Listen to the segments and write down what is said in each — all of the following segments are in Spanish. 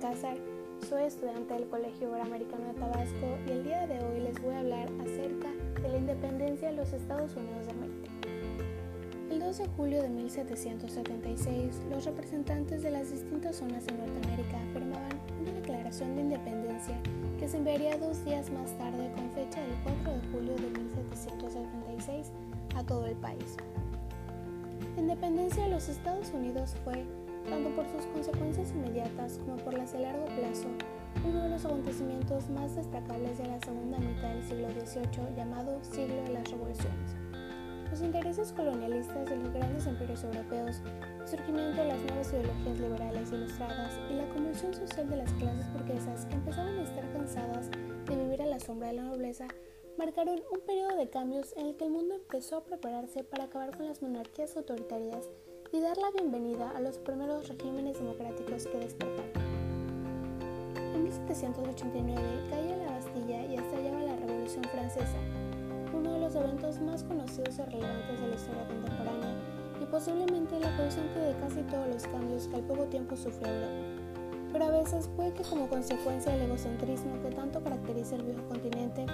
Salazar, soy estudiante del Colegio Iberoamericano de Tabasco y el día de hoy les voy a hablar acerca de la independencia de los Estados Unidos de América. El 2 de julio de 1776, los representantes de las distintas zonas de Norteamérica firmaban una declaración de independencia que se enviaría dos días más tarde con fecha del 4 de julio de 1776 a todo el país. La independencia de los Estados Unidos fue, tanto por sus consecuencias inmediatas como por las de largo plazo, uno de los acontecimientos más destacables de la segunda mitad del siglo XVIII llamado siglo de las revoluciones. Los intereses colonialistas de los grandes imperios europeos, el surgimiento de las nuevas ideologías liberales ilustradas y la convulsión social de las clases burguesas que empezaban a estar cansadas de vivir a la sombra de la nobleza marcaron un periodo de cambios en el que el mundo empezó a prepararse para acabar con las monarquías autoritarias y dar la bienvenida a los primeros regímenes democráticos que despertaron. En 1789 caía la Bastilla y estallaba la Revolución Francesa, uno de los eventos más conocidos y relevantes de la historia contemporánea y posiblemente la causante de casi todos los cambios que al poco tiempo sufrió Europa. Pero a veces puede que como consecuencia del egocentrismo que tanto caracteriza el viejo continente,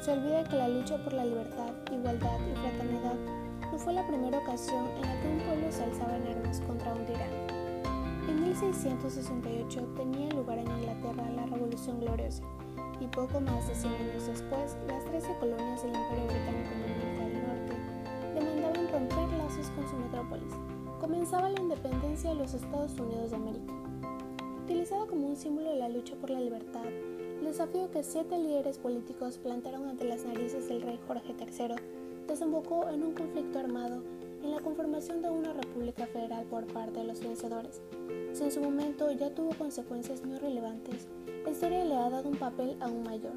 se olvida que la lucha por la libertad, igualdad y fraternidad no fue la primera ocasión en la que un pueblo se alzaba en armas contra un tirano. En 1668 tenía lugar en Inglaterra la Revolución Gloriosa y poco más de 100 años después las 13 colonias del Imperio Británico en América del Norte demandaban romper lazos con su metrópolis. Comenzaba la independencia de los Estados Unidos de América. Utilizada como un símbolo de la lucha por la libertad, el desafío que siete líderes políticos plantaron ante las narices del rey Jorge III desembocó en un conflicto armado en la conformación de una república federal por parte de los vencedores. Si en su momento ya tuvo consecuencias muy relevantes, la historia le ha dado un papel aún mayor.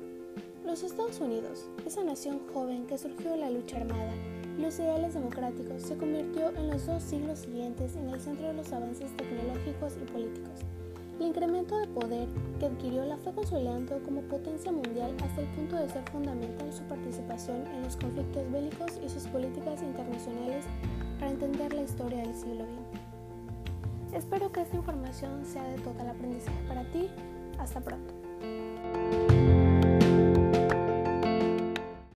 Los Estados Unidos, esa nación joven que surgió de la lucha armada y los ideales democráticos, se convirtió en los dos siglos siguientes en el centro de los avances tecnológicos y políticos. El incremento de poder que adquirió la fue consolidando como potencia mundial hasta el punto de ser fundamental su en los conflictos bélicos y sus políticas internacionales para entender la historia del siglo XX. Espero que esta información sea de total aprendizaje para ti. Hasta pronto.